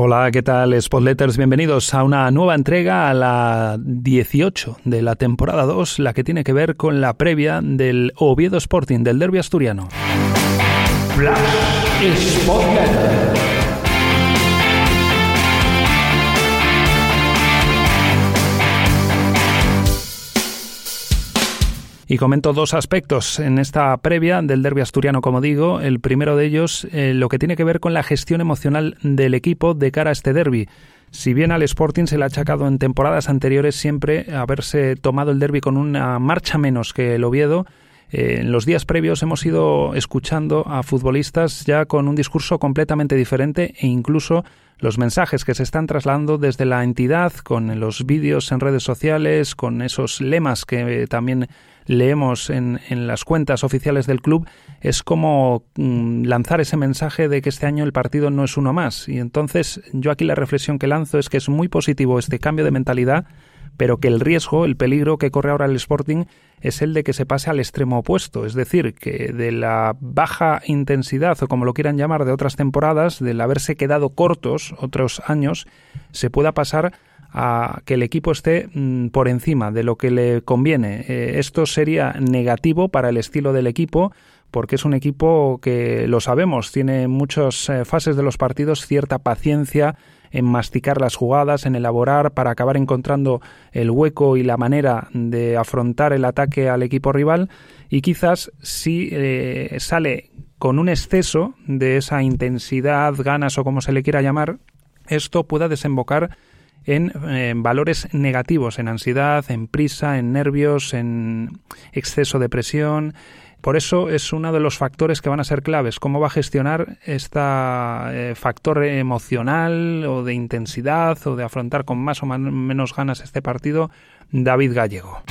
Hola, ¿qué tal Spotletters? Bienvenidos a una nueva entrega, a la 18 de la temporada 2, la que tiene que ver con la previa del Oviedo Sporting del Derby Asturiano. Y comento dos aspectos en esta previa del derby asturiano, como digo. El primero de ellos, eh, lo que tiene que ver con la gestión emocional del equipo de cara a este derby. Si bien al Sporting se le ha achacado en temporadas anteriores siempre haberse tomado el derby con una marcha menos que el Oviedo, eh, en los días previos hemos ido escuchando a futbolistas ya con un discurso completamente diferente e incluso los mensajes que se están trasladando desde la entidad, con los vídeos en redes sociales, con esos lemas que también leemos en, en las cuentas oficiales del club, es como mm, lanzar ese mensaje de que este año el partido no es uno más. Y entonces yo aquí la reflexión que lanzo es que es muy positivo este cambio de mentalidad, pero que el riesgo, el peligro que corre ahora el Sporting es el de que se pase al extremo opuesto, es decir, que de la baja intensidad o como lo quieran llamar de otras temporadas, del haberse quedado cortos otros años, se pueda pasar a que el equipo esté mm, por encima de lo que le conviene. Eh, esto sería negativo para el estilo del equipo porque es un equipo que lo sabemos, tiene muchas eh, fases de los partidos cierta paciencia en masticar las jugadas, en elaborar para acabar encontrando el hueco y la manera de afrontar el ataque al equipo rival y quizás si eh, sale con un exceso de esa intensidad, ganas o como se le quiera llamar, esto pueda desembocar en, valores negativos, en ansiedad, en prisa, en nervios, en exceso de presión. Por eso es uno de los factores que van a ser claves. ¿Cómo va a gestionar este factor emocional o de intensidad o de afrontar con más o menos ganas este partido David Gallego?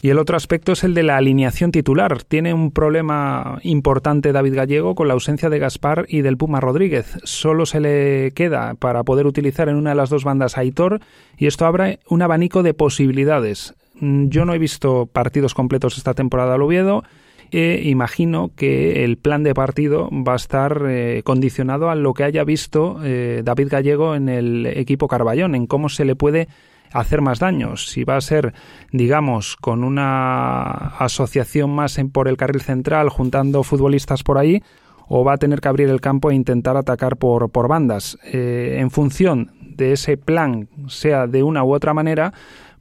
Y el otro aspecto es el de la alineación titular. Tiene un problema importante David Gallego con la ausencia de Gaspar y del Puma Rodríguez. Solo se le queda para poder utilizar en una de las dos bandas a Aitor y esto abre un abanico de posibilidades. Mm, yo no he visto partidos completos esta temporada al Oviedo. E imagino que el plan de partido va a estar eh, condicionado a lo que haya visto eh, David Gallego en el equipo Carballón, en cómo se le puede hacer más daños. Si va a ser, digamos, con una asociación más en, por el carril central, juntando futbolistas por ahí, o va a tener que abrir el campo e intentar atacar por, por bandas. Eh, en función de ese plan, sea de una u otra manera,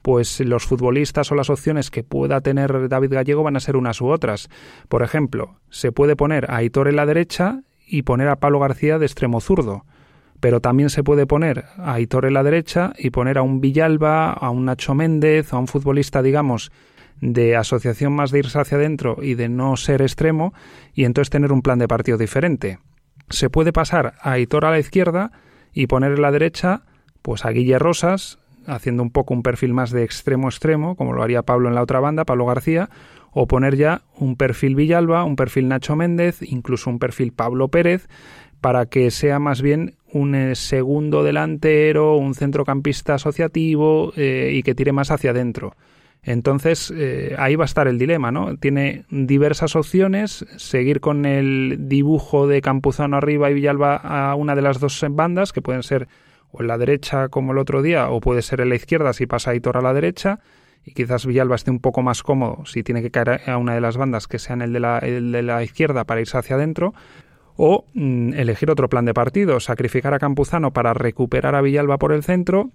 pues los futbolistas o las opciones que pueda tener David Gallego van a ser unas u otras. Por ejemplo, se puede poner a Aitor en la derecha y poner a Pablo García de extremo zurdo pero también se puede poner a Aitor en la derecha y poner a un Villalba, a un Nacho Méndez, a un futbolista, digamos, de asociación más de irse hacia adentro y de no ser extremo, y entonces tener un plan de partido diferente. Se puede pasar a Aitor a la izquierda y poner en la derecha pues a Guille Rosas, haciendo un poco un perfil más de extremo extremo, como lo haría Pablo en la otra banda, Pablo García, o poner ya un perfil Villalba, un perfil Nacho Méndez, incluso un perfil Pablo Pérez, para que sea más bien un eh, segundo delantero, un centrocampista asociativo eh, y que tire más hacia adentro. Entonces, eh, ahí va a estar el dilema, ¿no? Tiene diversas opciones, seguir con el dibujo de Campuzano arriba y Villalba a una de las dos bandas, que pueden ser o en la derecha como el otro día, o puede ser en la izquierda si pasa Aitor a la derecha, y quizás Villalba esté un poco más cómodo si tiene que caer a una de las bandas que sean el de la, el de la izquierda para irse hacia adentro, o mm, elegir otro plan de partido, sacrificar a Campuzano para recuperar a Villalba por el centro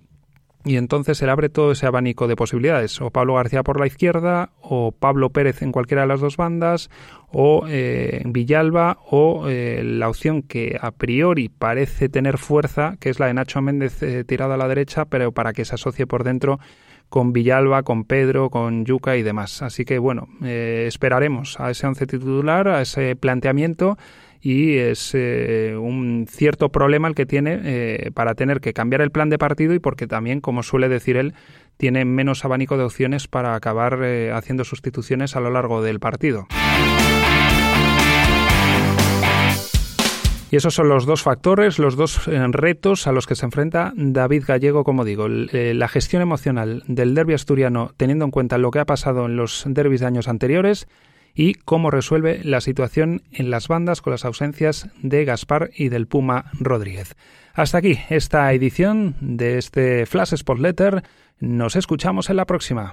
y entonces se abre todo ese abanico de posibilidades, o Pablo García por la izquierda, o Pablo Pérez en cualquiera de las dos bandas, o eh, Villalba, o eh, la opción que a priori parece tener fuerza, que es la de Nacho Méndez eh, tirado a la derecha, pero para que se asocie por dentro con Villalba, con Pedro, con Yuca y demás. Así que bueno, esperaremos a ese once titular, a ese planteamiento y es eh, un cierto problema el que tiene eh, para tener que cambiar el plan de partido y porque también, como suele decir él, tiene menos abanico de opciones para acabar eh, haciendo sustituciones a lo largo del partido. Y esos son los dos factores, los dos retos a los que se enfrenta David Gallego, como digo, la gestión emocional del derby asturiano, teniendo en cuenta lo que ha pasado en los derbis de años anteriores, y cómo resuelve la situación en las bandas con las ausencias de Gaspar y del Puma Rodríguez. Hasta aquí esta edición de este Flash Spot Letter. Nos escuchamos en la próxima.